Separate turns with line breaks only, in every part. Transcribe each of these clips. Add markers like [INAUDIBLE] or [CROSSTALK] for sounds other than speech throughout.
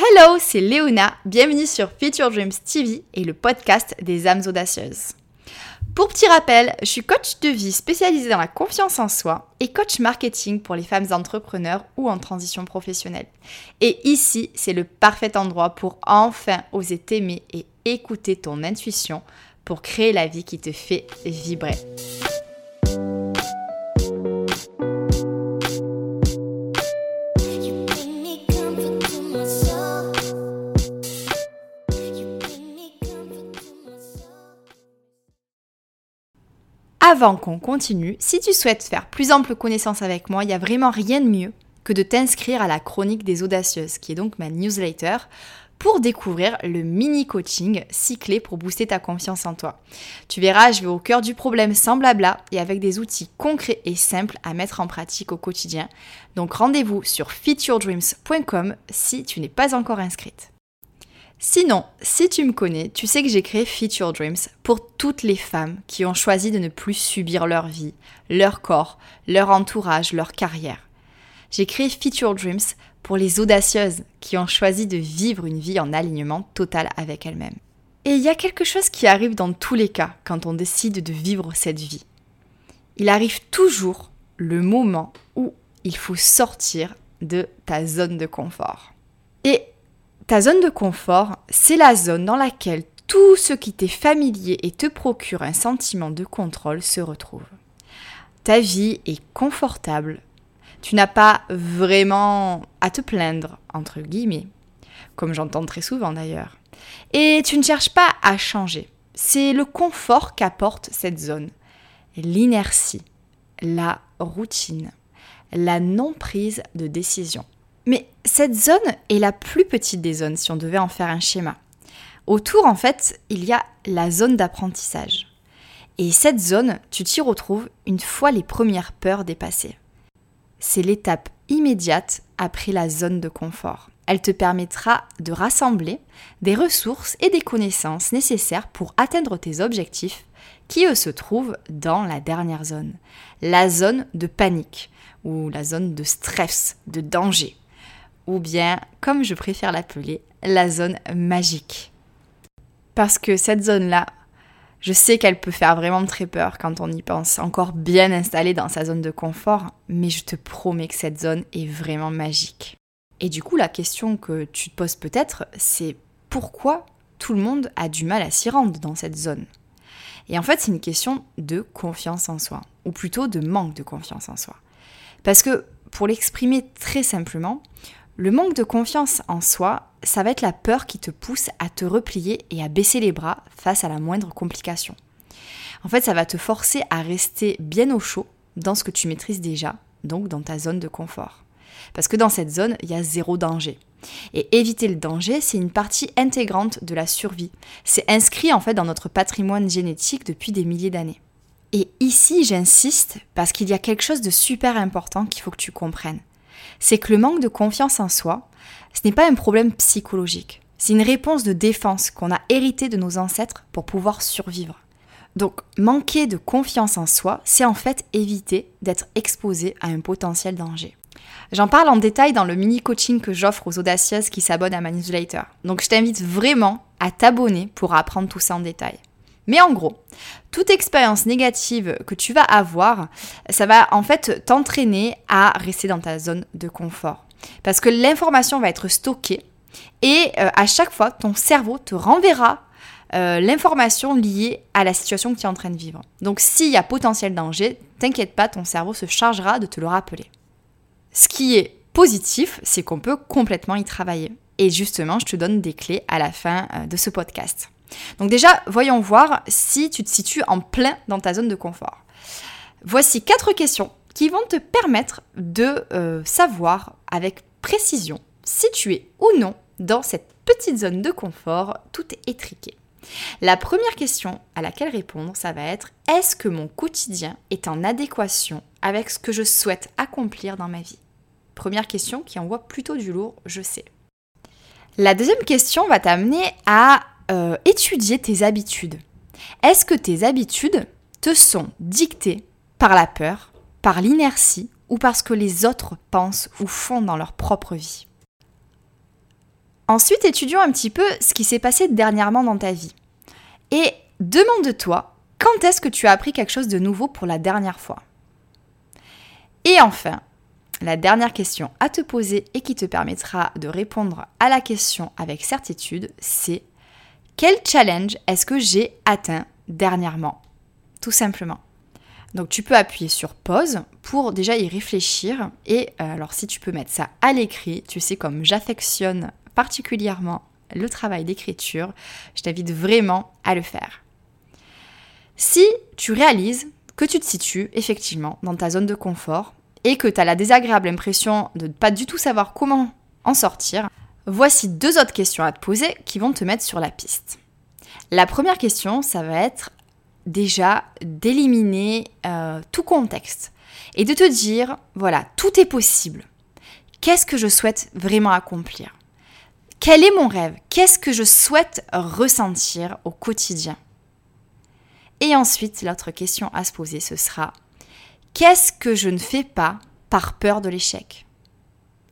Hello, c'est Léona, bienvenue sur Future Dreams TV et le podcast des âmes audacieuses. Pour petit rappel, je suis coach de vie spécialisée dans la confiance en soi et coach marketing pour les femmes entrepreneurs ou en transition professionnelle. Et ici, c'est le parfait endroit pour enfin oser t'aimer et écouter ton intuition pour créer la vie qui te fait vibrer. Avant qu'on continue, si tu souhaites faire plus ample connaissance avec moi, il n'y a vraiment rien de mieux que de t'inscrire à la chronique des audacieuses, qui est donc ma newsletter, pour découvrir le mini coaching cyclé pour booster ta confiance en toi. Tu verras, je vais au cœur du problème sans blabla et avec des outils concrets et simples à mettre en pratique au quotidien. Donc rendez-vous sur featuredreams.com si tu n'es pas encore inscrite. Sinon, si tu me connais, tu sais que j'ai créé Future Dreams pour toutes les femmes qui ont choisi de ne plus subir leur vie, leur corps, leur entourage, leur carrière. J'ai créé Future Dreams pour les audacieuses qui ont choisi de vivre une vie en alignement total avec elles-mêmes. Et il y a quelque chose qui arrive dans tous les cas quand on décide de vivre cette vie. Il arrive toujours le moment où il faut sortir de ta zone de confort. Et ta zone de confort, c'est la zone dans laquelle tout ce qui t'est familier et te procure un sentiment de contrôle se retrouve. Ta vie est confortable. Tu n'as pas vraiment à te plaindre, entre guillemets, comme j'entends très souvent d'ailleurs. Et tu ne cherches pas à changer. C'est le confort qu'apporte cette zone. L'inertie, la routine, la non-prise de décision. Mais cette zone est la plus petite des zones si on devait en faire un schéma. Autour, en fait, il y a la zone d'apprentissage. Et cette zone, tu t'y retrouves une fois les premières peurs dépassées. C'est l'étape immédiate après la zone de confort. Elle te permettra de rassembler des ressources et des connaissances nécessaires pour atteindre tes objectifs qui, eux, se trouvent dans la dernière zone, la zone de panique ou la zone de stress, de danger ou bien, comme je préfère l'appeler, la zone magique. Parce que cette zone-là, je sais qu'elle peut faire vraiment très peur quand on y pense, encore bien installée dans sa zone de confort, mais je te promets que cette zone est vraiment magique. Et du coup, la question que tu te poses peut-être, c'est pourquoi tout le monde a du mal à s'y rendre dans cette zone? Et en fait, c'est une question de confiance en soi, ou plutôt de manque de confiance en soi. Parce que, pour l'exprimer très simplement, le manque de confiance en soi, ça va être la peur qui te pousse à te replier et à baisser les bras face à la moindre complication. En fait, ça va te forcer à rester bien au chaud dans ce que tu maîtrises déjà, donc dans ta zone de confort. Parce que dans cette zone, il y a zéro danger. Et éviter le danger, c'est une partie intégrante de la survie. C'est inscrit en fait dans notre patrimoine génétique depuis des milliers d'années. Et ici, j'insiste parce qu'il y a quelque chose de super important qu'il faut que tu comprennes c'est que le manque de confiance en soi, ce n'est pas un problème psychologique. C'est une réponse de défense qu'on a héritée de nos ancêtres pour pouvoir survivre. Donc, manquer de confiance en soi, c'est en fait éviter d'être exposé à un potentiel danger. J'en parle en détail dans le mini coaching que j'offre aux audacieuses qui s'abonnent à ma newsletter. Donc, je t'invite vraiment à t'abonner pour apprendre tout ça en détail. Mais en gros, toute expérience négative que tu vas avoir, ça va en fait t'entraîner à rester dans ta zone de confort. Parce que l'information va être stockée et euh, à chaque fois, ton cerveau te renverra euh, l'information liée à la situation que tu es en train de vivre. Donc s'il y a potentiel danger, t'inquiète pas, ton cerveau se chargera de te le rappeler. Ce qui est positif, c'est qu'on peut complètement y travailler. Et justement, je te donne des clés à la fin euh, de ce podcast. Donc déjà, voyons voir si tu te situes en plein dans ta zone de confort. Voici quatre questions qui vont te permettre de euh, savoir avec précision si tu es ou non dans cette petite zone de confort tout étriqué. La première question à laquelle répondre, ça va être est-ce que mon quotidien est en adéquation avec ce que je souhaite accomplir dans ma vie? Première question qui envoie plutôt du lourd, je sais. La deuxième question va t'amener à euh, étudier tes habitudes. Est-ce que tes habitudes te sont dictées par la peur, par l'inertie ou parce que les autres pensent ou font dans leur propre vie? Ensuite, étudions un petit peu ce qui s'est passé dernièrement dans ta vie. Et demande-toi quand est-ce que tu as appris quelque chose de nouveau pour la dernière fois? Et enfin, la dernière question à te poser et qui te permettra de répondre à la question avec certitude, c'est quel challenge est-ce que j'ai atteint dernièrement Tout simplement. Donc tu peux appuyer sur pause pour déjà y réfléchir et euh, alors si tu peux mettre ça à l'écrit, tu sais comme j'affectionne particulièrement le travail d'écriture, je t'invite vraiment à le faire. Si tu réalises que tu te situes effectivement dans ta zone de confort et que tu as la désagréable impression de ne pas du tout savoir comment en sortir, voici deux autres questions à te poser qui vont te mettre sur la piste. La première question, ça va être déjà d'éliminer euh, tout contexte et de te dire, voilà, tout est possible. Qu'est-ce que je souhaite vraiment accomplir? Quel est mon rêve? Qu'est-ce que je souhaite ressentir au quotidien? Et ensuite, l'autre question à se poser, ce sera, qu'est-ce que je ne fais pas par peur de l'échec?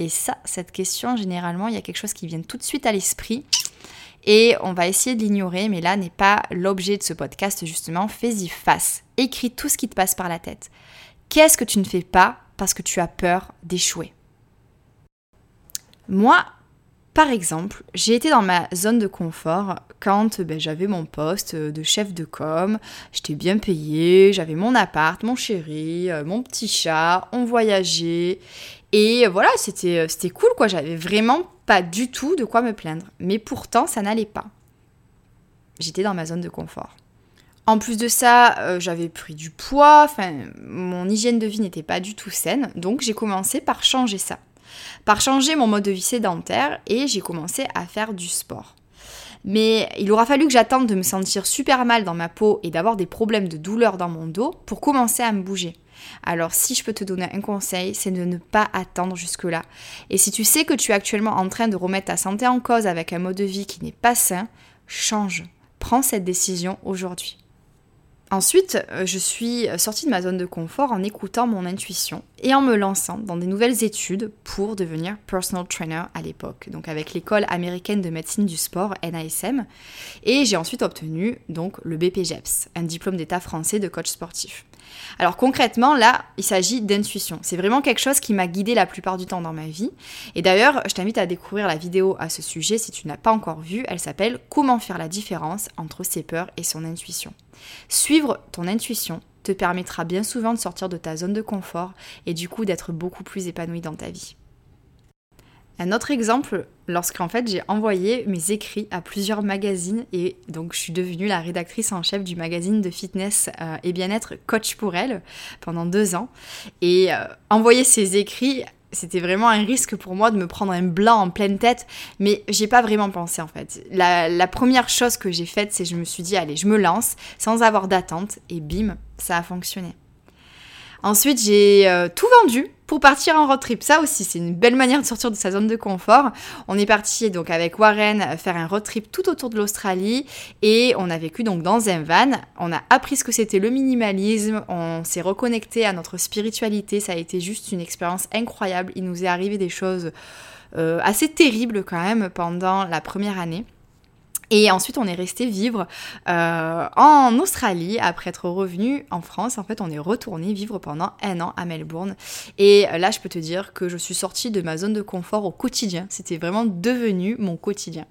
Et ça, cette question, généralement, il y a quelque chose qui vient tout de suite à l'esprit et on va essayer de l'ignorer, mais là n'est pas l'objet de ce podcast, justement. Fais-y face. Écris tout ce qui te passe par la tête. Qu'est-ce que tu ne fais pas parce que tu as peur d'échouer? Moi, par exemple, j'ai été dans ma zone de confort quand ben, j'avais mon poste de chef de com, j'étais bien payée, j'avais mon appart, mon chéri, euh, mon petit chat, on voyageait. Et voilà, c'était cool quoi, j'avais vraiment pas du tout de quoi me plaindre. Mais pourtant, ça n'allait pas. J'étais dans ma zone de confort. En plus de ça, euh, j'avais pris du poids, enfin, mon hygiène de vie n'était pas du tout saine, donc j'ai commencé par changer ça. Par changer mon mode de vie sédentaire et j'ai commencé à faire du sport. Mais il aura fallu que j'attende de me sentir super mal dans ma peau et d'avoir des problèmes de douleur dans mon dos pour commencer à me bouger. Alors si je peux te donner un conseil, c'est de ne pas attendre jusque-là. Et si tu sais que tu es actuellement en train de remettre ta santé en cause avec un mode de vie qui n'est pas sain, change. Prends cette décision aujourd'hui. Ensuite, euh, je suis sortie de ma zone de confort en écoutant mon intuition et en me lançant dans des nouvelles études pour devenir personal trainer à l'époque, donc avec l'école américaine de médecine du sport NASM. Et j'ai ensuite obtenu donc le BPGEPS, un diplôme d'état français de coach sportif. Alors concrètement, là, il s'agit d'intuition. C'est vraiment quelque chose qui m'a guidée la plupart du temps dans ma vie. Et d'ailleurs, je t'invite à découvrir la vidéo à ce sujet si tu ne l'as pas encore vue. Elle s'appelle Comment faire la différence entre ses peurs et son intuition. Suivre ton intuition te permettra bien souvent de sortir de ta zone de confort et du coup d'être beaucoup plus épanoui dans ta vie. Un autre exemple, lorsqu'en fait j'ai envoyé mes écrits à plusieurs magazines et donc je suis devenue la rédactrice en chef du magazine de fitness euh, et bien-être Coach pour elle pendant deux ans. Et euh, envoyer ces écrits, c'était vraiment un risque pour moi de me prendre un blanc en pleine tête, mais j'ai pas vraiment pensé en fait. La, la première chose que j'ai faite, c'est je me suis dit allez, je me lance sans avoir d'attente et bim, ça a fonctionné. Ensuite, j'ai euh, tout vendu pour partir en road trip. Ça aussi, c'est une belle manière de sortir de sa zone de confort. On est parti donc avec Warren faire un road trip tout autour de l'Australie et on a vécu donc dans un van. On a appris ce que c'était le minimalisme, on s'est reconnecté à notre spiritualité. Ça a été juste une expérience incroyable. Il nous est arrivé des choses euh, assez terribles quand même pendant la première année. Et ensuite, on est resté vivre euh, en Australie après être revenu en France. En fait, on est retourné vivre pendant un an à Melbourne. Et là, je peux te dire que je suis sortie de ma zone de confort au quotidien. C'était vraiment devenu mon quotidien.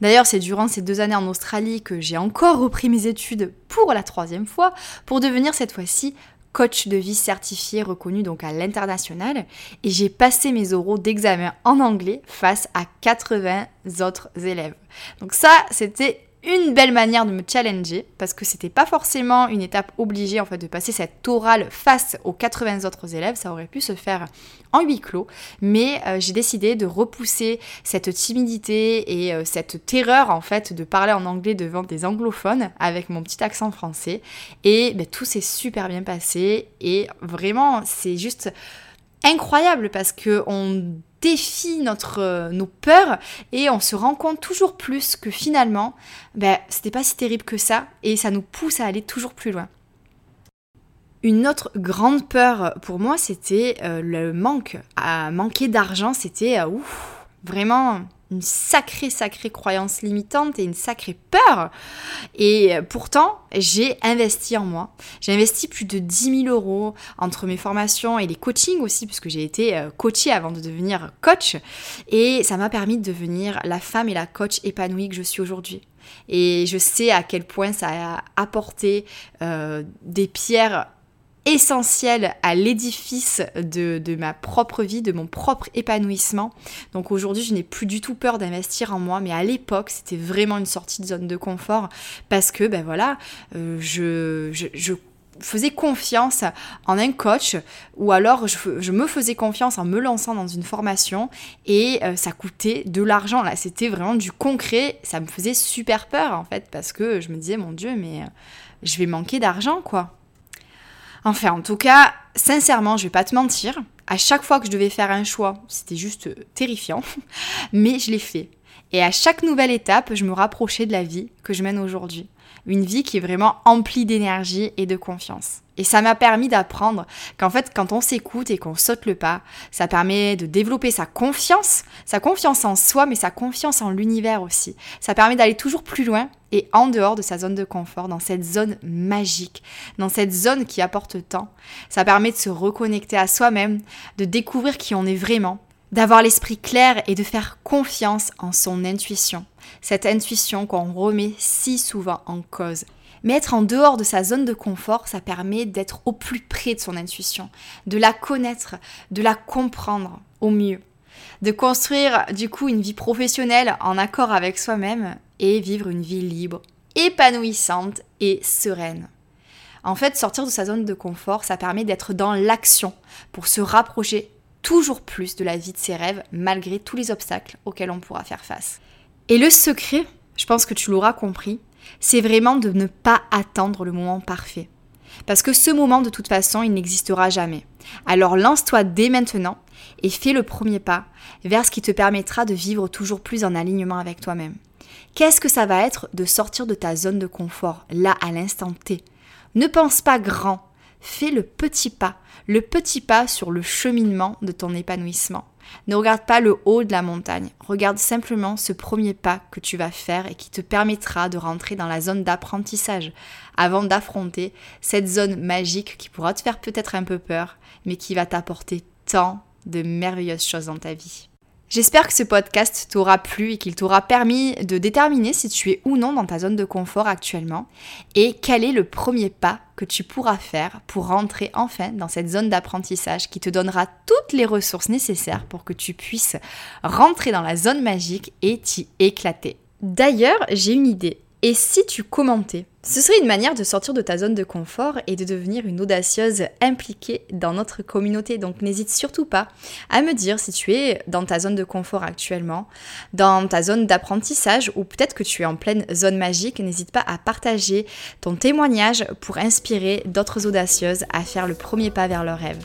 D'ailleurs, c'est durant ces deux années en Australie que j'ai encore repris mes études pour la troisième fois, pour devenir cette fois-ci coach de vie certifié reconnu donc à l'international et j'ai passé mes oraux d'examen en anglais face à 80 autres élèves. Donc ça, c'était une belle manière de me challenger parce que c'était pas forcément une étape obligée en fait de passer cette orale face aux 80 autres élèves, ça aurait pu se faire en huis clos, mais euh, j'ai décidé de repousser cette timidité et euh, cette terreur en fait de parler en anglais devant des anglophones avec mon petit accent français. Et ben, tout s'est super bien passé. Et vraiment c'est juste incroyable parce que on défie notre, euh, nos peurs et on se rend compte toujours plus que finalement, ben, c'était pas si terrible que ça et ça nous pousse à aller toujours plus loin. Une autre grande peur pour moi, c'était euh, le manque. À manquer d'argent, c'était euh, vraiment une sacrée, sacrée croyance limitante et une sacrée peur. Et pourtant, j'ai investi en moi. J'ai investi plus de 10 000 euros entre mes formations et les coachings aussi, puisque j'ai été euh, coachée avant de devenir coach. Et ça m'a permis de devenir la femme et la coach épanouie que je suis aujourd'hui. Et je sais à quel point ça a apporté euh, des pierres essentielles à l'édifice de, ma propre vie, de mon propre épanouissement. Donc aujourd'hui, je n'ai plus du tout peur d'investir en moi, mais à l'époque, c'était vraiment une sortie de zone de confort parce que, ben voilà, euh, je faisais confiance en un coach ou alors je, me faisais confiance en me lançant dans une formation et euh, ça coûtait de l'argent. Là c'était vraiment du concret. Ça me faisait super peur en fait parce que je me disais mon dieu mais euh, je vais manquer d'argent quoi enfin en tout cas sincèrement je vais pas te mentir. À chaque fois que je devais faire un choix c'était juste terrifiant. [LAUGHS] Mais je l'ai fait. Et à chaque nouvelle étape je me rapprochais de la vie que je mène aujourd'hui une vie qui est vraiment emplie d'énergie et de confiance. Et ça m'a permis d'apprendre qu'en fait, quand on s'écoute et qu'on saute le pas, ça permet de développer sa confiance, sa confiance en soi, mais sa confiance en l'univers aussi. Ça permet d'aller toujours plus loin et en dehors de sa zone de confort, dans cette zone magique, dans cette zone qui apporte tant. Ça permet de se reconnecter à soi-même, de découvrir qui on est vraiment, d'avoir l'esprit clair et de faire confiance en son intuition. Cette intuition qu'on remet si souvent en cause. Mais être en dehors de sa zone de confort, ça permet d'être au plus près de son intuition, de la connaître, de la comprendre au mieux, de construire du coup une vie professionnelle en accord avec soi-même et vivre une vie libre, épanouissante et sereine. En fait, sortir de sa zone de confort, ça permet d'être dans l'action pour se rapprocher toujours plus de la vie de ses rêves malgré tous les obstacles auxquels on pourra faire face. Et le secret, je pense que tu l'auras compris, c'est vraiment de ne pas attendre le moment parfait. Parce que ce moment, de toute façon, il n'existera jamais. Alors lance-toi dès maintenant et fais le premier pas vers ce qui te permettra de vivre toujours plus en alignement avec toi-même. Qu'est-ce que ça va être de sortir de ta zone de confort, là à l'instant T? Ne pense pas grand, fais le petit pas, le petit pas sur le cheminement de ton épanouissement. Ne regarde pas le haut de la montagne, regarde simplement ce premier pas que tu vas faire et qui te permettra de rentrer dans la zone d'apprentissage avant d'affronter cette zone magique qui pourra te faire peut-être un peu peur, mais qui va t'apporter tant de merveilleuses choses dans ta vie. J'espère que ce podcast t'aura plu et qu'il t'aura permis de déterminer si tu es ou non dans ta zone de confort actuellement et quel est le premier pas que tu pourras faire pour rentrer enfin dans cette zone d'apprentissage qui te donnera toutes les ressources nécessaires pour que tu puisses rentrer dans la zone magique et t'y éclater. D'ailleurs, j'ai une idée. Et si tu commentais Ce serait une manière de sortir de ta zone de confort et de devenir une audacieuse impliquée dans notre communauté. Donc n'hésite surtout pas à me dire si tu es dans ta zone de confort actuellement, dans ta zone d'apprentissage ou peut-être que tu es en pleine zone magique. N'hésite pas à partager ton témoignage pour inspirer d'autres audacieuses à faire le premier pas vers leur rêve.